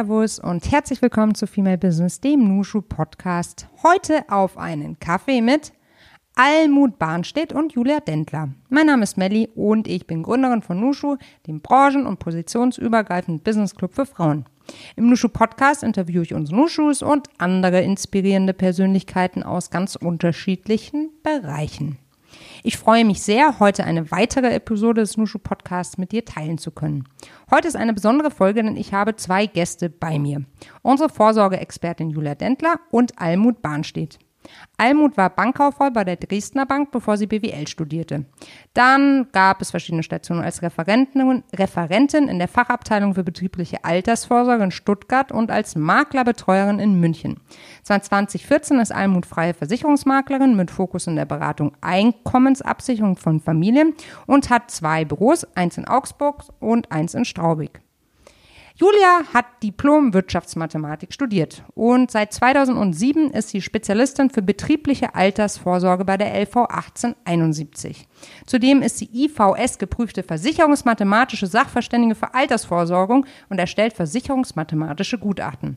Servus und herzlich willkommen zu Female Business, dem Nushu Podcast. Heute auf einen Kaffee mit Almut Barnstedt und Julia Dendler. Mein Name ist Melli und ich bin Gründerin von Nushu, dem branchen- und positionsübergreifenden Business Club für Frauen. Im Nushu Podcast interviewe ich unsere Nushus und andere inspirierende Persönlichkeiten aus ganz unterschiedlichen Bereichen. Ich freue mich sehr, heute eine weitere Episode des Nushu Podcasts mit dir teilen zu können. Heute ist eine besondere Folge, denn ich habe zwei Gäste bei mir. Unsere Vorsorgeexpertin Julia Dendler und Almut Bahnstedt. Almut war Bankkauffrau bei der Dresdner Bank, bevor sie BWL studierte. Dann gab es verschiedene Stationen als Referentin, Referentin in der Fachabteilung für betriebliche Altersvorsorge in Stuttgart und als Maklerbetreuerin in München. 2014 ist Almut freie Versicherungsmaklerin mit Fokus in der Beratung Einkommensabsicherung von Familien und hat zwei Büros, eins in Augsburg und eins in Straubing. Julia hat Diplom Wirtschaftsmathematik studiert und seit 2007 ist sie Spezialistin für betriebliche Altersvorsorge bei der LV 1871. Zudem ist sie IVS geprüfte versicherungsmathematische Sachverständige für Altersvorsorgung und erstellt versicherungsmathematische Gutachten.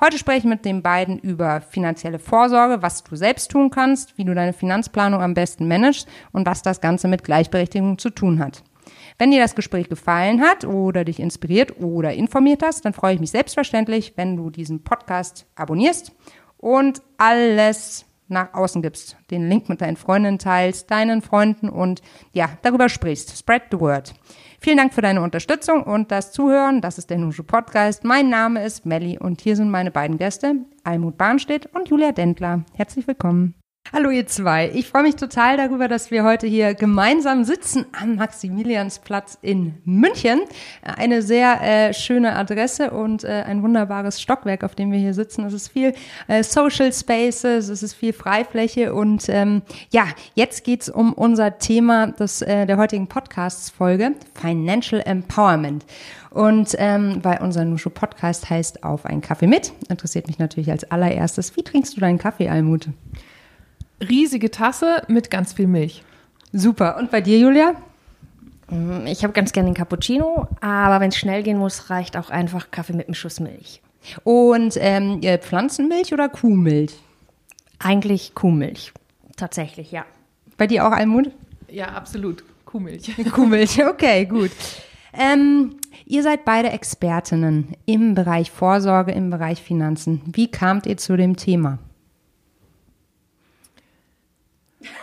Heute spreche ich mit den beiden über finanzielle Vorsorge, was du selbst tun kannst, wie du deine Finanzplanung am besten managst und was das Ganze mit Gleichberechtigung zu tun hat. Wenn dir das Gespräch gefallen hat oder dich inspiriert oder informiert hast, dann freue ich mich selbstverständlich, wenn du diesen Podcast abonnierst und alles nach außen gibst, den Link mit deinen Freundinnen teilst, deinen Freunden und ja, darüber sprichst. Spread the word. Vielen Dank für deine Unterstützung und das Zuhören. Das ist der Nushu Podcast. Mein Name ist Melli und hier sind meine beiden Gäste, Almut Barnstedt und Julia Dendler. Herzlich willkommen. Hallo ihr zwei. Ich freue mich total darüber, dass wir heute hier gemeinsam sitzen am Maximiliansplatz in München. Eine sehr äh, schöne Adresse und äh, ein wunderbares Stockwerk, auf dem wir hier sitzen. Es ist viel äh, Social Spaces, es ist viel Freifläche und ähm, ja, jetzt geht's um unser Thema des, äh, der heutigen Podcasts-Folge, Financial Empowerment. Und ähm, weil unser Nushu Podcast heißt Auf einen Kaffee mit, interessiert mich natürlich als allererstes, wie trinkst du deinen Kaffee, Almut? Riesige Tasse mit ganz viel Milch. Super. Und bei dir, Julia? Mm, ich habe ganz gerne den Cappuccino, aber wenn es schnell gehen muss, reicht auch einfach Kaffee mit einem Schuss Milch. Und ähm, Pflanzenmilch oder Kuhmilch? Eigentlich Kuhmilch. Tatsächlich, ja. Bei dir auch, Almut? Ja, absolut. Kuhmilch. Kuhmilch, okay, gut. Ähm, ihr seid beide Expertinnen im Bereich Vorsorge, im Bereich Finanzen. Wie kamt ihr zu dem Thema?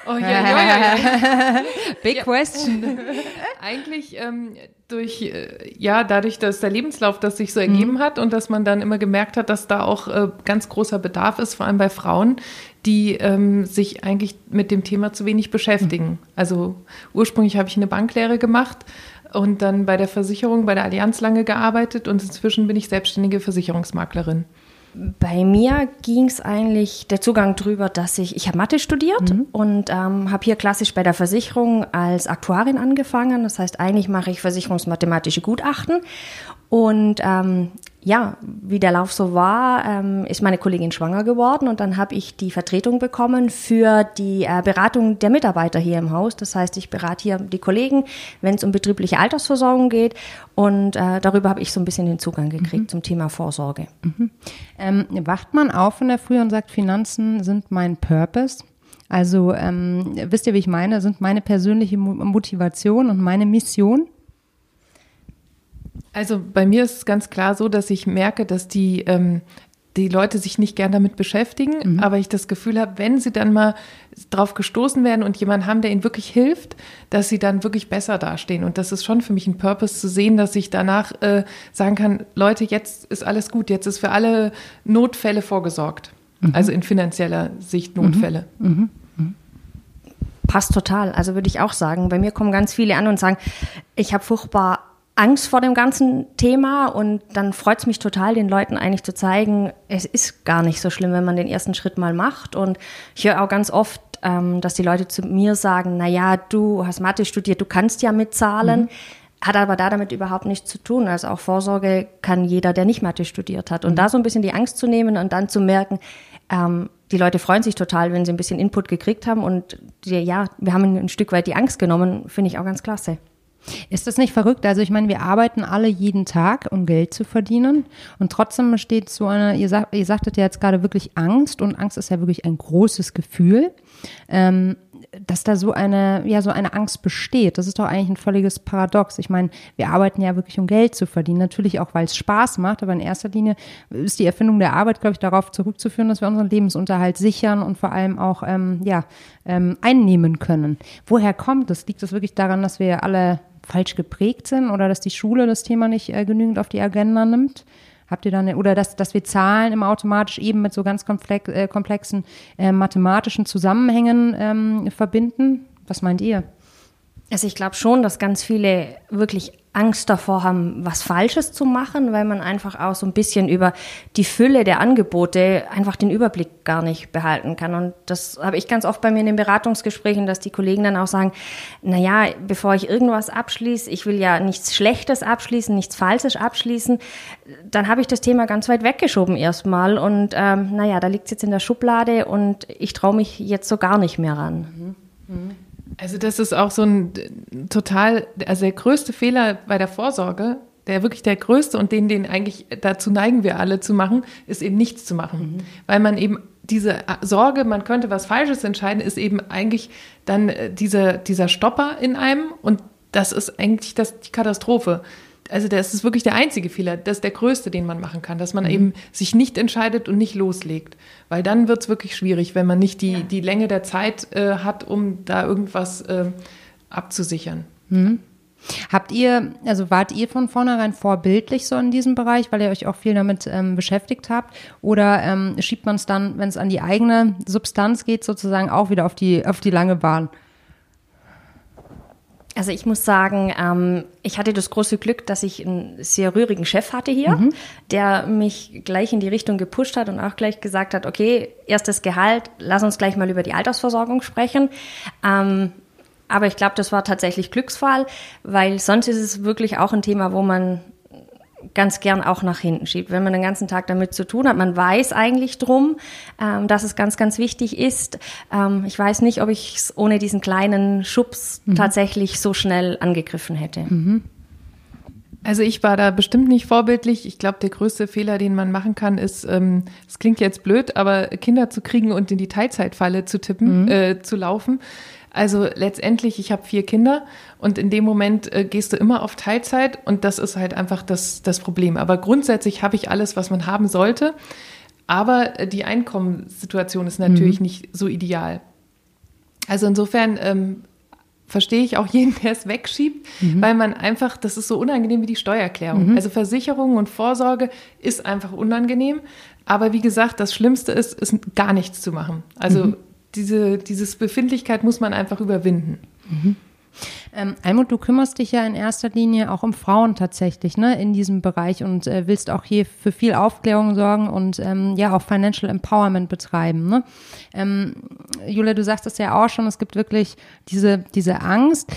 Oh ja, ja, ja, ja. Big ja. question. Eigentlich ähm, durch, äh, ja, dadurch, dass der Lebenslauf das sich so ergeben mhm. hat und dass man dann immer gemerkt hat, dass da auch äh, ganz großer Bedarf ist, vor allem bei Frauen, die ähm, sich eigentlich mit dem Thema zu wenig beschäftigen. Mhm. Also ursprünglich habe ich eine Banklehre gemacht und dann bei der Versicherung, bei der Allianz lange gearbeitet und inzwischen bin ich selbstständige Versicherungsmaklerin. Bei mir ging es eigentlich der Zugang drüber, dass ich, ich habe Mathe studiert mhm. und ähm, habe hier klassisch bei der Versicherung als Aktuarin angefangen. Das heißt, eigentlich mache ich versicherungsmathematische Gutachten und ähm, ja, wie der Lauf so war, ähm, ist meine Kollegin schwanger geworden und dann habe ich die Vertretung bekommen für die äh, Beratung der Mitarbeiter hier im Haus. Das heißt, ich berate hier die Kollegen, wenn es um betriebliche Altersversorgung geht und äh, darüber habe ich so ein bisschen den Zugang gekriegt mhm. zum Thema Vorsorge. Mhm. Ähm, wacht man auf in der Früh und sagt, Finanzen sind mein Purpose? Also ähm, wisst ihr, wie ich meine? Sind meine persönliche Motivation und meine Mission? Also bei mir ist es ganz klar so, dass ich merke, dass die, ähm, die Leute sich nicht gern damit beschäftigen, mhm. aber ich das Gefühl habe, wenn sie dann mal drauf gestoßen werden und jemanden haben, der ihnen wirklich hilft, dass sie dann wirklich besser dastehen. Und das ist schon für mich ein Purpose zu sehen, dass ich danach äh, sagen kann, Leute, jetzt ist alles gut, jetzt ist für alle Notfälle vorgesorgt. Mhm. Also in finanzieller Sicht Notfälle. Mhm. mhm. mhm. Passt total. Also würde ich auch sagen, bei mir kommen ganz viele an und sagen, ich habe furchtbar Angst vor dem ganzen Thema und dann freut es mich total, den Leuten eigentlich zu zeigen, es ist gar nicht so schlimm, wenn man den ersten Schritt mal macht. Und ich höre auch ganz oft, ähm, dass die Leute zu mir sagen, na ja, du hast Mathe studiert, du kannst ja mitzahlen. Mhm. Hat aber da damit überhaupt nichts zu tun. Also auch Vorsorge kann jeder, der nicht Mathe studiert hat. Und mhm. da so ein bisschen die Angst zu nehmen und dann zu merken, ähm, die Leute freuen sich total, wenn sie ein bisschen Input gekriegt haben. Und die, ja, wir haben ein Stück weit die Angst genommen, finde ich auch ganz klasse. Ist das nicht verrückt? Also ich meine, wir arbeiten alle jeden Tag, um Geld zu verdienen und trotzdem besteht so eine, ihr, sagt, ihr sagtet ja jetzt gerade wirklich Angst und Angst ist ja wirklich ein großes Gefühl. Ähm, dass da so eine, ja, so eine Angst besteht. Das ist doch eigentlich ein völliges Paradox. Ich meine, wir arbeiten ja wirklich, um Geld zu verdienen. Natürlich auch, weil es Spaß macht, aber in erster Linie ist die Erfindung der Arbeit, glaube ich, darauf zurückzuführen, dass wir unseren Lebensunterhalt sichern und vor allem auch, ähm, ja, ähm, einnehmen können. Woher kommt das? Liegt das wirklich daran, dass wir alle falsch geprägt sind oder dass die Schule das Thema nicht äh, genügend auf die Agenda nimmt? Habt ihr da eine, oder dass, dass wir Zahlen immer automatisch eben mit so ganz komplex, äh, komplexen äh, mathematischen Zusammenhängen ähm, verbinden? Was meint ihr? Also ich glaube schon, dass ganz viele wirklich Angst davor haben, was Falsches zu machen, weil man einfach auch so ein bisschen über die Fülle der Angebote einfach den Überblick gar nicht behalten kann. Und das habe ich ganz oft bei mir in den Beratungsgesprächen, dass die Kollegen dann auch sagen, na ja, bevor ich irgendwas abschließe, ich will ja nichts Schlechtes abschließen, nichts Falsches abschließen, dann habe ich das Thema ganz weit weggeschoben erstmal. Und ähm, naja, da liegt es jetzt in der Schublade und ich traue mich jetzt so gar nicht mehr ran. Mhm. Mhm. Also das ist auch so ein total, also der größte Fehler bei der Vorsorge, der wirklich der größte und den, den eigentlich dazu neigen wir alle zu machen, ist eben nichts zu machen. Mhm. Weil man eben diese Sorge, man könnte was Falsches entscheiden, ist eben eigentlich dann äh, dieser, dieser Stopper in einem und das ist eigentlich das, die Katastrophe also das ist wirklich der einzige Fehler, das ist der größte, den man machen kann, dass man mhm. eben sich nicht entscheidet und nicht loslegt. Weil dann wird es wirklich schwierig, wenn man nicht die, ja. die Länge der Zeit äh, hat, um da irgendwas äh, abzusichern. Mhm. Habt ihr, also wart ihr von vornherein vorbildlich so in diesem Bereich, weil ihr euch auch viel damit ähm, beschäftigt habt? Oder ähm, schiebt man es dann, wenn es an die eigene Substanz geht, sozusagen auch wieder auf die, auf die lange Bahn? Also ich muss sagen, ähm, ich hatte das große Glück, dass ich einen sehr rührigen Chef hatte hier, mhm. der mich gleich in die Richtung gepusht hat und auch gleich gesagt hat, okay, erstes Gehalt, lass uns gleich mal über die Altersversorgung sprechen. Ähm, aber ich glaube, das war tatsächlich Glücksfall, weil sonst ist es wirklich auch ein Thema, wo man ganz gern auch nach hinten schiebt, wenn man den ganzen Tag damit zu tun hat. Man weiß eigentlich drum, ähm, dass es ganz, ganz wichtig ist. Ähm, ich weiß nicht, ob ich es ohne diesen kleinen Schubs mhm. tatsächlich so schnell angegriffen hätte. Mhm. Also ich war da bestimmt nicht vorbildlich. Ich glaube, der größte Fehler, den man machen kann, ist, ähm, es klingt jetzt blöd, aber Kinder zu kriegen und in die Teilzeitfalle zu tippen, mhm. äh, zu laufen. Also letztendlich, ich habe vier Kinder und in dem Moment äh, gehst du immer auf Teilzeit und das ist halt einfach das, das Problem. Aber grundsätzlich habe ich alles, was man haben sollte. Aber äh, die Einkommenssituation ist natürlich mhm. nicht so ideal. Also insofern ähm, verstehe ich auch jeden, der es wegschiebt, mhm. weil man einfach, das ist so unangenehm wie die Steuererklärung. Mhm. Also Versicherung und Vorsorge ist einfach unangenehm. Aber wie gesagt, das Schlimmste ist, ist gar nichts zu machen. Also mhm diese dieses Befindlichkeit muss man einfach überwinden. Mhm. Ähm, Almut, du kümmerst dich ja in erster Linie auch um Frauen tatsächlich, ne, in diesem Bereich und äh, willst auch hier für viel Aufklärung sorgen und ähm, ja auch Financial Empowerment betreiben. Ne? Ähm, Julia, du sagst das ja auch schon, es gibt wirklich diese, diese Angst.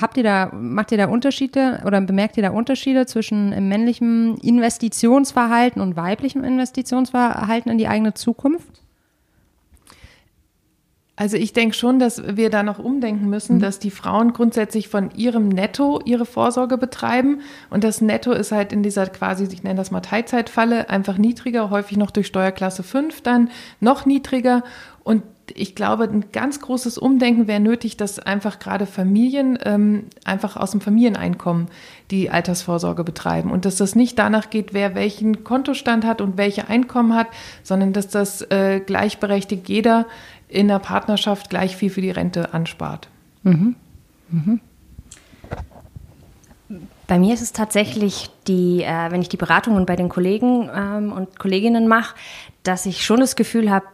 Habt ihr da, macht ihr da Unterschiede oder bemerkt ihr da Unterschiede zwischen männlichem Investitionsverhalten und weiblichem Investitionsverhalten in die eigene Zukunft? Also ich denke schon, dass wir da noch umdenken müssen, mhm. dass die Frauen grundsätzlich von ihrem Netto ihre Vorsorge betreiben. Und das Netto ist halt in dieser quasi, ich nenne das mal Teilzeitfalle, einfach niedriger, häufig noch durch Steuerklasse 5 dann noch niedriger. Und ich glaube, ein ganz großes Umdenken wäre nötig, dass einfach gerade Familien ähm, einfach aus dem Familieneinkommen die Altersvorsorge betreiben und dass das nicht danach geht, wer welchen Kontostand hat und welche Einkommen hat, sondern dass das äh, gleichberechtigt jeder in der Partnerschaft gleich viel für die Rente anspart. Mhm. Mhm. Bei mir ist es tatsächlich die, äh, wenn ich die Beratungen bei den Kollegen ähm, und Kolleginnen mache, dass ich schon das Gefühl habe,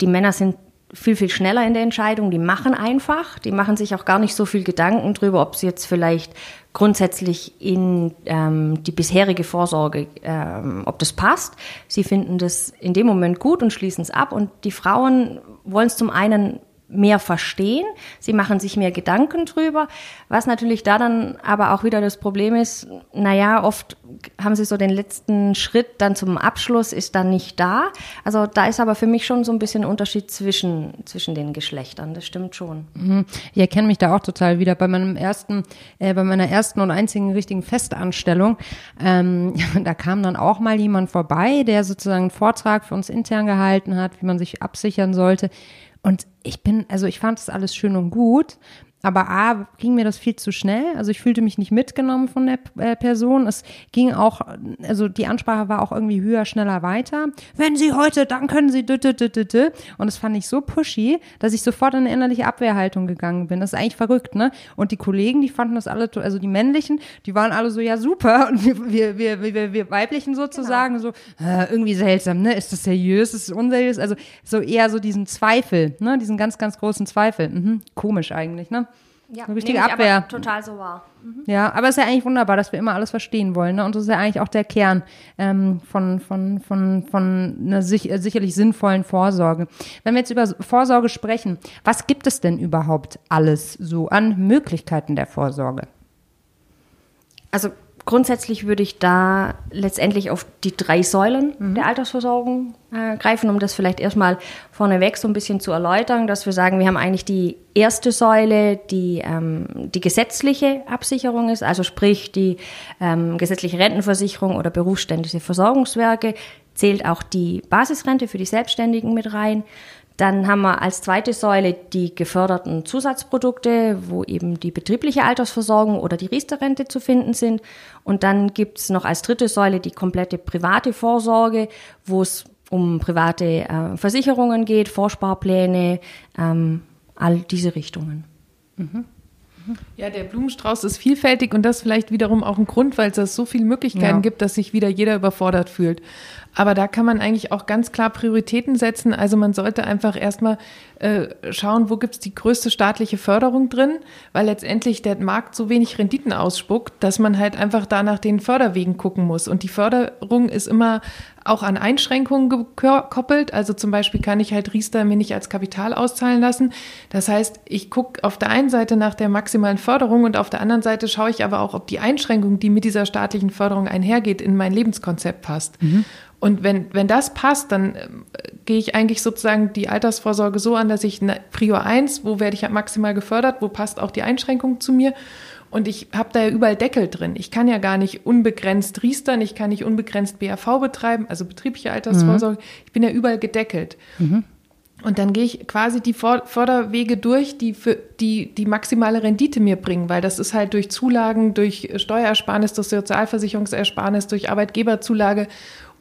die Männer sind viel, viel schneller in der Entscheidung. Die machen einfach. Die machen sich auch gar nicht so viel Gedanken darüber, ob sie jetzt vielleicht grundsätzlich in ähm, die bisherige Vorsorge, ähm, ob das passt. Sie finden das in dem Moment gut und schließen es ab. Und die Frauen wollen es zum einen mehr verstehen, sie machen sich mehr Gedanken drüber, was natürlich da dann aber auch wieder das Problem ist, naja, oft haben sie so den letzten Schritt dann zum Abschluss, ist dann nicht da. Also da ist aber für mich schon so ein bisschen Unterschied zwischen, zwischen den Geschlechtern, das stimmt schon. Mhm. Ich erkenne mich da auch total wieder. Bei meinem ersten, äh, bei meiner ersten und einzigen richtigen Festanstellung, ähm, da kam dann auch mal jemand vorbei, der sozusagen einen Vortrag für uns intern gehalten hat, wie man sich absichern sollte. Und ich bin, also ich fand das alles schön und gut, aber A, ging mir das viel zu schnell. Also ich fühlte mich nicht mitgenommen von der äh, Person. Es ging auch, also die Ansprache war auch irgendwie höher, schneller, weiter. Wenn Sie heute, dann können Sie. Und das fand ich so pushy, dass ich sofort in eine innerliche Abwehrhaltung gegangen bin. Das ist eigentlich verrückt, ne? Und die Kollegen, die fanden das alle, also die männlichen, die waren alle so, ja super. Und wir, wir, wir, wir, wir weiblichen sozusagen genau. so, äh, irgendwie seltsam, ne? Ist das seriös? Ist das unseriös? Also so eher so diesen Zweifel, ne? Diesen ganz, ganz großen Zweifel. Mhm. Komisch eigentlich, ne? Ja, eine richtige Abwehr. total so wahr. Mhm. Ja, aber es ist ja eigentlich wunderbar, dass wir immer alles verstehen wollen. Ne? Und das ist ja eigentlich auch der Kern ähm, von, von, von, von einer sich, äh, sicherlich sinnvollen Vorsorge. Wenn wir jetzt über Vorsorge sprechen, was gibt es denn überhaupt alles so an Möglichkeiten der Vorsorge? Also Grundsätzlich würde ich da letztendlich auf die drei Säulen mhm. der Altersversorgung äh, greifen, um das vielleicht erstmal vorneweg so ein bisschen zu erläutern, dass wir sagen, wir haben eigentlich die erste Säule, die ähm, die gesetzliche Absicherung ist, also sprich die ähm, gesetzliche Rentenversicherung oder berufsständische Versorgungswerke, zählt auch die Basisrente für die Selbstständigen mit rein. Dann haben wir als zweite Säule die geförderten Zusatzprodukte, wo eben die betriebliche Altersversorgung oder die Riester-Rente zu finden sind. Und dann gibt's noch als dritte Säule die komplette private Vorsorge, wo es um private äh, Versicherungen geht, Vorsparpläne, ähm, all diese Richtungen. Mhm. Ja, der Blumenstrauß ist vielfältig und das vielleicht wiederum auch ein Grund, weil es so viele Möglichkeiten ja. gibt, dass sich wieder jeder überfordert fühlt. Aber da kann man eigentlich auch ganz klar Prioritäten setzen. Also man sollte einfach erstmal äh, schauen, wo gibt's die größte staatliche Förderung drin, weil letztendlich der Markt so wenig Renditen ausspuckt, dass man halt einfach da nach den Förderwegen gucken muss. Und die Förderung ist immer auch an Einschränkungen gekoppelt. Also zum Beispiel kann ich halt Riester mir nicht als Kapital auszahlen lassen. Das heißt, ich gucke auf der einen Seite nach der maximalen Förderung und auf der anderen Seite schaue ich aber auch, ob die Einschränkung, die mit dieser staatlichen Förderung einhergeht, in mein Lebenskonzept passt. Mhm. Und wenn, wenn das passt, dann äh, gehe ich eigentlich sozusagen die Altersvorsorge so an, dass ich eine Prior 1, wo werde ich maximal gefördert, wo passt auch die Einschränkung zu mir. Und ich habe da ja überall Deckel drin. Ich kann ja gar nicht unbegrenzt riestern, ich kann nicht unbegrenzt BAV betreiben, also betriebliche Altersvorsorge. Mhm. Ich bin ja überall gedeckelt. Mhm. Und dann gehe ich quasi die Förderwege durch, die für die, die maximale Rendite mir bringen, weil das ist halt durch Zulagen, durch Steuerersparnis, durch Sozialversicherungsersparnis, durch Arbeitgeberzulage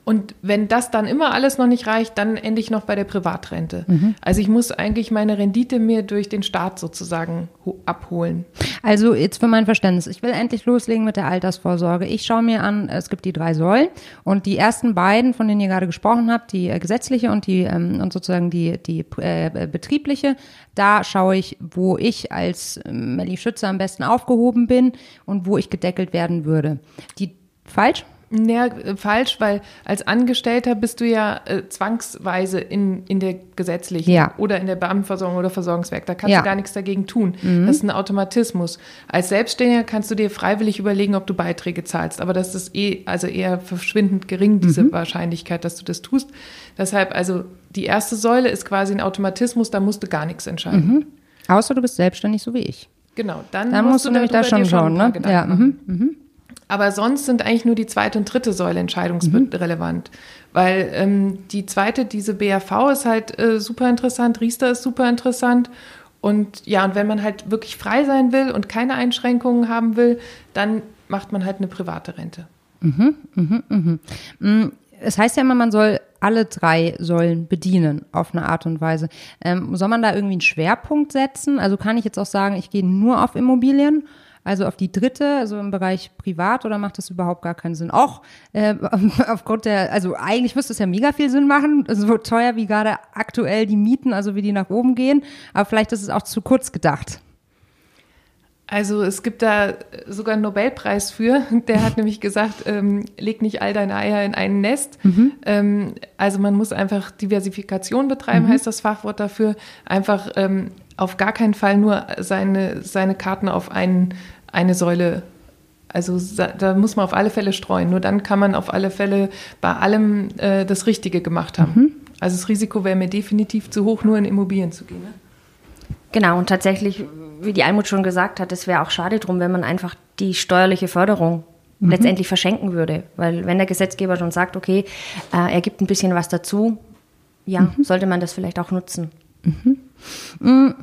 und wenn das dann immer alles noch nicht reicht, dann ende ich noch bei der Privatrente. Mhm. Also ich muss eigentlich meine Rendite mir durch den Staat sozusagen abholen. Also jetzt für mein Verständnis, ich will endlich loslegen mit der Altersvorsorge. Ich schaue mir an, es gibt die drei Säulen und die ersten beiden, von denen ihr gerade gesprochen habt, die äh, gesetzliche und die ähm, und sozusagen die die äh, betriebliche, da schaue ich, wo ich als äh, Melli Schütze am besten aufgehoben bin und wo ich gedeckelt werden würde. Die falsch? Ja, falsch, weil als Angestellter bist du ja äh, zwangsweise in, in der gesetzlichen ja. oder in der Beamtenversorgung oder Versorgungswerk. Da kannst ja. du gar nichts dagegen tun. Mhm. Das ist ein Automatismus. Als Selbstständiger kannst du dir freiwillig überlegen, ob du Beiträge zahlst. Aber das ist eh, also eher verschwindend gering, diese mhm. Wahrscheinlichkeit, dass du das tust. Deshalb, also die erste Säule ist quasi ein Automatismus, da musst du gar nichts entscheiden. Mhm. Außer du bist selbstständig, so wie ich. Genau, dann, dann musst, musst du nämlich da schon schauen, ne? Ja. Mhm. Mhm. Aber sonst sind eigentlich nur die zweite und dritte Säule entscheidungsrelevant. Mhm. Weil ähm, die zweite, diese BAV ist halt äh, super interessant, Riester ist super interessant. Und ja, und wenn man halt wirklich frei sein will und keine Einschränkungen haben will, dann macht man halt eine private Rente. Mhm, mhm, mhm. Mm, es heißt ja immer, man soll alle drei Säulen bedienen auf eine Art und Weise. Ähm, soll man da irgendwie einen Schwerpunkt setzen? Also kann ich jetzt auch sagen, ich gehe nur auf Immobilien also auf die dritte, also im Bereich Privat, oder macht das überhaupt gar keinen Sinn? Auch äh, aufgrund der, also eigentlich müsste es ja mega viel Sinn machen, so teuer wie gerade aktuell die Mieten, also wie die nach oben gehen, aber vielleicht ist es auch zu kurz gedacht. Also es gibt da sogar einen Nobelpreis für. Der hat nämlich gesagt, ähm, leg nicht all deine Eier in ein Nest. Mhm. Ähm, also man muss einfach Diversifikation betreiben, mhm. heißt das Fachwort dafür. Einfach ähm, auf gar keinen Fall nur seine, seine Karten auf einen, eine Säule also da muss man auf alle Fälle streuen. Nur dann kann man auf alle Fälle bei allem äh, das Richtige gemacht haben. Mhm. Also das Risiko wäre mir definitiv zu hoch, nur in Immobilien zu gehen. Ne? Genau, und tatsächlich, wie die Almut schon gesagt hat, es wäre auch schade drum, wenn man einfach die steuerliche Förderung mhm. letztendlich verschenken würde. Weil wenn der Gesetzgeber schon sagt, okay, äh, er gibt ein bisschen was dazu, ja, mhm. sollte man das vielleicht auch nutzen. Mhm.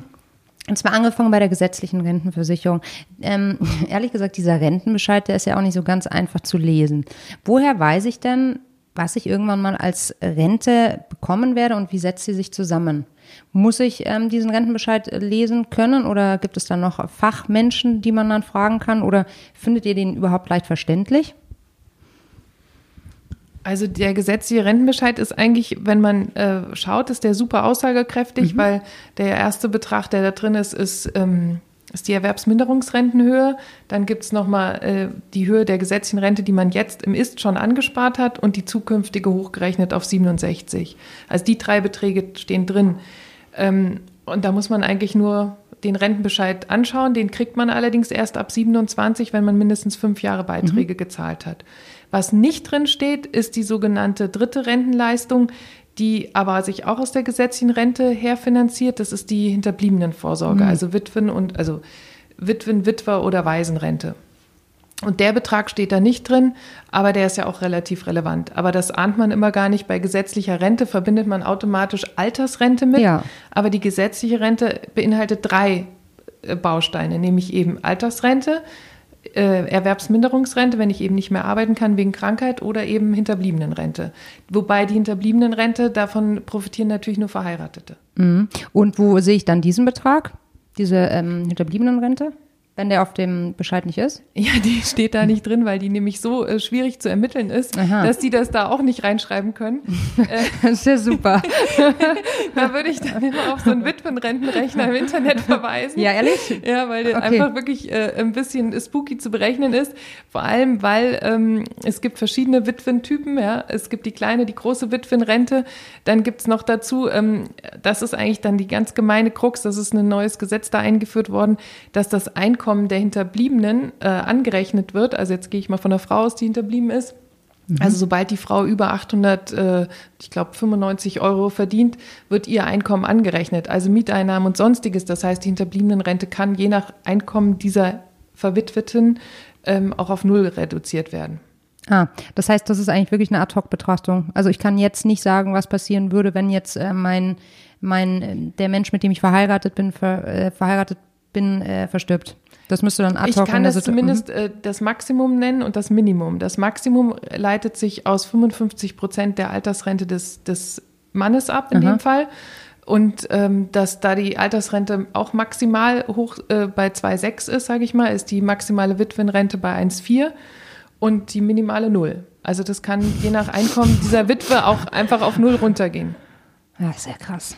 Und zwar angefangen bei der gesetzlichen Rentenversicherung. Ähm, ehrlich gesagt, dieser Rentenbescheid, der ist ja auch nicht so ganz einfach zu lesen. Woher weiß ich denn, was ich irgendwann mal als Rente bekommen werde und wie setzt sie sich zusammen? Muss ich ähm, diesen Rentenbescheid lesen können oder gibt es da noch Fachmenschen, die man dann fragen kann oder findet ihr den überhaupt leicht verständlich? Also der gesetzliche Rentenbescheid ist eigentlich, wenn man äh, schaut, ist der super aussagekräftig, mhm. weil der erste Betrag, der da drin ist, ist, ähm, ist die Erwerbsminderungsrentenhöhe. Dann gibt es nochmal äh, die Höhe der gesetzlichen Rente, die man jetzt im Ist schon angespart hat und die zukünftige hochgerechnet auf 67. Also die drei Beträge stehen drin. Ähm, und da muss man eigentlich nur den Rentenbescheid anschauen. Den kriegt man allerdings erst ab 27, wenn man mindestens fünf Jahre Beiträge mhm. gezahlt hat. Was nicht drin steht, ist die sogenannte dritte Rentenleistung, die aber sich auch aus der gesetzlichen Rente herfinanziert. Das ist die Hinterbliebenenvorsorge, mhm. also Witwen und also Witwen, Witwer oder Waisenrente. Und der Betrag steht da nicht drin, aber der ist ja auch relativ relevant. Aber das ahnt man immer gar nicht. Bei gesetzlicher Rente verbindet man automatisch Altersrente mit. Ja. Aber die gesetzliche Rente beinhaltet drei äh, Bausteine, nämlich eben Altersrente, Erwerbsminderungsrente, wenn ich eben nicht mehr arbeiten kann wegen Krankheit oder eben Hinterbliebenenrente. Wobei die Hinterbliebenenrente, davon profitieren natürlich nur Verheiratete. Mhm. Und wo sehe ich dann diesen Betrag, diese ähm, Hinterbliebenenrente? Wenn der auf dem Bescheid nicht ist? Ja, die steht da nicht drin, weil die nämlich so äh, schwierig zu ermitteln ist, Aha. dass die das da auch nicht reinschreiben können. das ist ja super. da würde ich dann immer auf so einen Witwenrentenrechner im Internet verweisen. Ja, ehrlich? Ja, weil der okay. einfach wirklich äh, ein bisschen spooky zu berechnen ist. Vor allem, weil ähm, es gibt verschiedene Witwentypen. Ja, es gibt die kleine, die große Witwenrente. Dann gibt's noch dazu, ähm, das ist eigentlich dann die ganz gemeine Krux. Das ist ein neues Gesetz da eingeführt worden, dass das Einkommen Einkommen der Hinterbliebenen äh, angerechnet wird, also jetzt gehe ich mal von der Frau aus, die hinterblieben ist, mhm. also sobald die Frau über 800, äh, ich glaube 95 Euro verdient, wird ihr Einkommen angerechnet, also Mieteinnahmen und sonstiges. Das heißt, die Hinterbliebenenrente kann je nach Einkommen dieser Verwitweten ähm, auch auf Null reduziert werden. Ah, das heißt, das ist eigentlich wirklich eine Ad-Hoc-Betrachtung. Also ich kann jetzt nicht sagen, was passieren würde, wenn jetzt äh, mein, mein, äh, der Mensch, mit dem ich verheiratet bin, ver, äh, verheiratet bin, äh, verstirbt. Das müsste dann ad hoc Ich kann das zumindest äh, das Maximum nennen und das Minimum. Das Maximum leitet sich aus 55 Prozent der Altersrente des, des Mannes ab, in Aha. dem Fall. Und ähm, dass da die Altersrente auch maximal hoch äh, bei 2,6 ist, sage ich mal, ist die maximale Witwenrente bei 1,4 und die minimale Null. Also das kann je nach Einkommen dieser Witwe auch einfach auf Null runtergehen. Ja, sehr krass.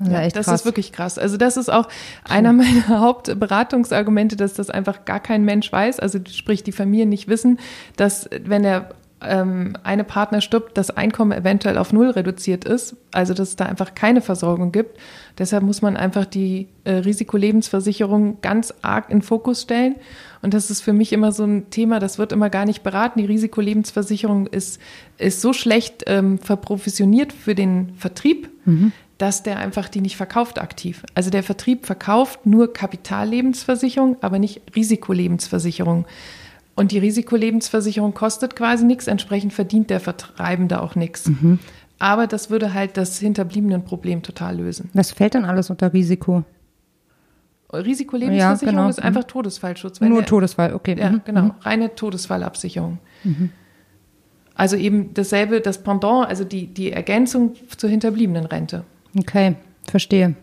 Ja, ja das krass. ist wirklich krass. Also das ist auch einer meiner Hauptberatungsargumente, dass das einfach gar kein Mensch weiß, also sprich die Familien nicht wissen, dass wenn der ähm, eine Partner stirbt, das Einkommen eventuell auf Null reduziert ist, also dass es da einfach keine Versorgung gibt. Deshalb muss man einfach die äh, Risikolebensversicherung ganz arg in Fokus stellen. Und das ist für mich immer so ein Thema, das wird immer gar nicht beraten. Die Risikolebensversicherung ist, ist so schlecht ähm, verprofessioniert für den Vertrieb, mhm dass der einfach die nicht verkauft aktiv. Also der Vertrieb verkauft nur Kapitallebensversicherung, aber nicht Risikolebensversicherung. Und die Risikolebensversicherung kostet quasi nichts, entsprechend verdient der Vertreibende auch nichts. Mhm. Aber das würde halt das hinterbliebenen Problem total lösen. Was fällt dann alles unter Risiko? Risikolebensversicherung ja, genau. ist einfach mhm. Todesfallschutz. Nur der, Todesfall, okay. Ja, mhm. genau. Mhm. Reine Todesfallabsicherung. Mhm. Also eben dasselbe, das Pendant, also die, die Ergänzung zur hinterbliebenen Rente. Okay, verstehe.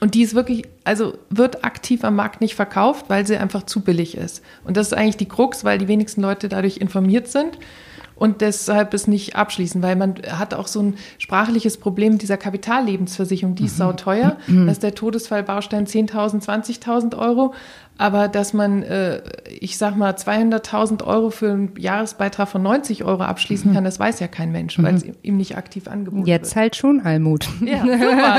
Und die ist wirklich, also wird aktiv am Markt nicht verkauft, weil sie einfach zu billig ist. Und das ist eigentlich die Krux, weil die wenigsten Leute dadurch informiert sind. und deshalb es nicht abschließen, weil man hat auch so ein sprachliches Problem dieser Kapitallebensversicherung, die ist mhm. sauteuer, mhm. dass der Todesfallbaustein 10.000, 20.000 Euro, aber dass man, äh, ich sag mal, 200.000 Euro für einen Jahresbeitrag von 90 Euro abschließen mhm. kann, das weiß ja kein Mensch, weil es mhm. ihm nicht aktiv angeboten Jetzt wird. Jetzt halt schon, Almut. Ja, super.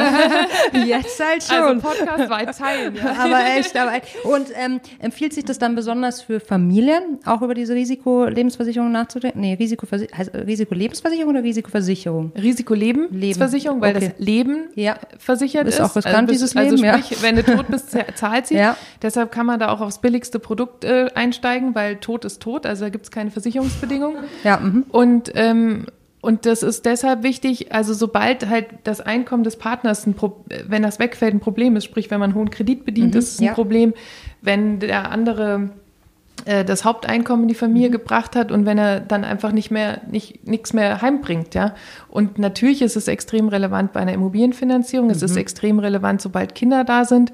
Jetzt halt schon. Also Podcast weit teilen. Ja. Aber echt, aber. Und ähm, empfiehlt sich das dann besonders für Familien, auch über diese Risikolebensversicherung nachzudenken? Nee, Risikoversi heißt Risikolebensversicherung oder Risikoversicherung? Risikolebensversicherung, weil okay. das Leben ja. versichert ist. Ist auch riskant, also, dieses also Leben, sprich, ja. wenn du tot bist, zahlt sie. Ja. Deshalb kann man da auch aufs billigste Produkt äh, einsteigen, weil Tod ist tot, also da gibt es keine Versicherungsbedingungen. Ja, mhm. Und ähm, und das ist deshalb wichtig, also sobald halt das Einkommen des Partners, ein Pro wenn das wegfällt, ein Problem ist, sprich, wenn man hohen Kredit bedient, mhm, ist es ein ja. Problem. Wenn der andere äh, das Haupteinkommen in die Familie mhm. gebracht hat und wenn er dann einfach nicht mehr, nicht, nichts mehr heimbringt, ja. Und natürlich ist es extrem relevant bei einer Immobilienfinanzierung. Mhm. Es ist mhm. extrem relevant, sobald Kinder da sind.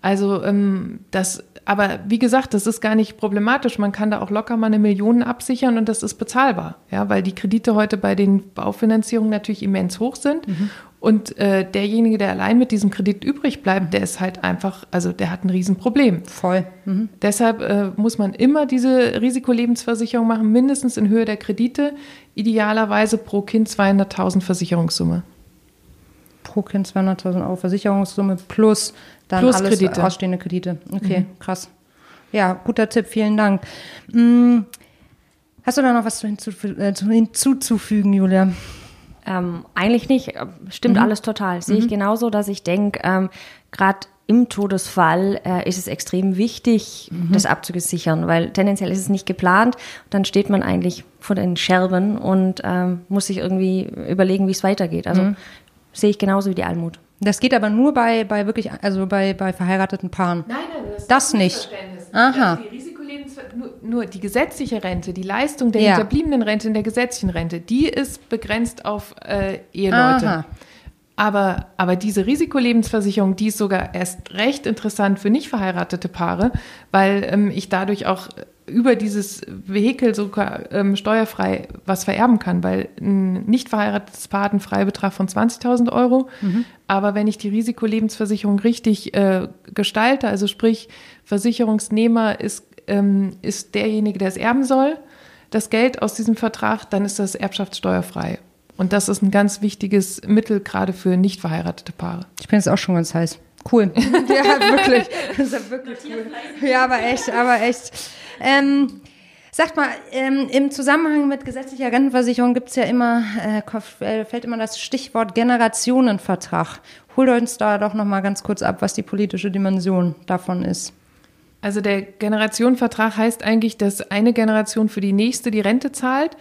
Also ähm, das, aber wie gesagt, das ist gar nicht problematisch. Man kann da auch locker mal eine Million absichern und das ist bezahlbar, ja, weil die Kredite heute bei den Baufinanzierungen natürlich immens hoch sind. Mhm. Und äh, derjenige, der allein mit diesem Kredit übrig bleibt, der ist halt einfach, also der hat ein Riesenproblem. Voll. Mhm. Deshalb äh, muss man immer diese Risikolebensversicherung machen, mindestens in Höhe der Kredite, idealerweise pro Kind 200.000 Versicherungssumme. Pro Kind 200.000 Euro Versicherungssumme plus dann Plus alles Kredite. ausstehende Kredite. Okay, mhm. krass. Ja, guter Tipp, vielen Dank. Hm, hast du da noch was äh, hinzuzufügen, Julia? Ähm, eigentlich nicht. Stimmt mhm. alles total. Sehe mhm. ich genauso, dass ich denke, ähm, gerade im Todesfall äh, ist es extrem wichtig, mhm. das abzusichern, weil tendenziell ist es nicht geplant. Dann steht man eigentlich vor den Scherben und ähm, muss sich irgendwie überlegen, wie es weitergeht. Also mhm. Sehe ich genauso wie die Almut. Das geht aber nur bei, bei wirklich, also bei, bei verheirateten Paaren. Nein, nein, das, ist das nicht. Aha. Die Risikolebens nur, nur, die gesetzliche Rente, die Leistung der ja. hinterbliebenen Rente in der gesetzlichen Rente, die ist begrenzt auf äh, Eheleute. Aha. Aber, aber diese Risikolebensversicherung, die ist sogar erst recht interessant für nicht verheiratete Paare, weil ähm, ich dadurch auch über dieses Vehikel sogar ähm, steuerfrei was vererben kann, weil ein nicht verheiratetes Paar hat einen Freibetrag von 20.000 Euro. Mhm. Aber wenn ich die Risikolebensversicherung richtig äh, gestalte, also sprich Versicherungsnehmer ist, ähm, ist derjenige, der es erben soll, das Geld aus diesem Vertrag, dann ist das erbschaftssteuerfrei. Und das ist ein ganz wichtiges Mittel gerade für nicht verheiratete Paare. Ich bin jetzt auch schon ganz heiß. Cool. ja, wirklich. Das ist ja wirklich cool. Ja, aber echt, aber echt. Ähm, Sagt mal, ähm, im Zusammenhang mit gesetzlicher Rentenversicherung gibt es ja immer, äh, fällt immer das Stichwort Generationenvertrag. Holt uns da doch noch mal ganz kurz ab, was die politische Dimension davon ist. Also der Generationenvertrag heißt eigentlich, dass eine Generation für die nächste die Rente zahlt.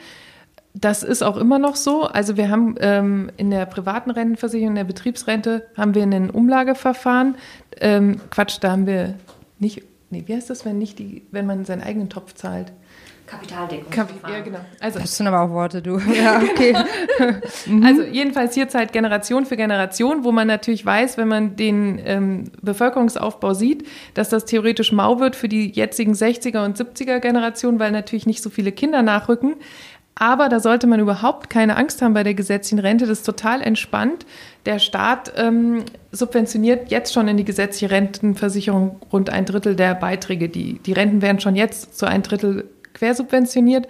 Das ist auch immer noch so. Also wir haben ähm, in der privaten Rentenversicherung, in der Betriebsrente, haben wir ein Umlageverfahren. Ähm, Quatsch, da haben wir nicht nee, wie heißt das, wenn nicht die, wenn man seinen eigenen Topf zahlt? Kapitaldeckung. Kap ja, genau. Also, das sind aber auch Worte, du. Ja, okay. also jedenfalls hier Zeit Generation für Generation, wo man natürlich weiß, wenn man den ähm, Bevölkerungsaufbau sieht, dass das theoretisch mau wird für die jetzigen 60er und 70er Generationen, weil natürlich nicht so viele Kinder nachrücken. Aber da sollte man überhaupt keine Angst haben bei der gesetzlichen Rente. Das ist total entspannt. Der Staat ähm, subventioniert jetzt schon in die gesetzliche Rentenversicherung rund ein Drittel der Beiträge. Die, die Renten werden schon jetzt zu ein Drittel quersubventioniert.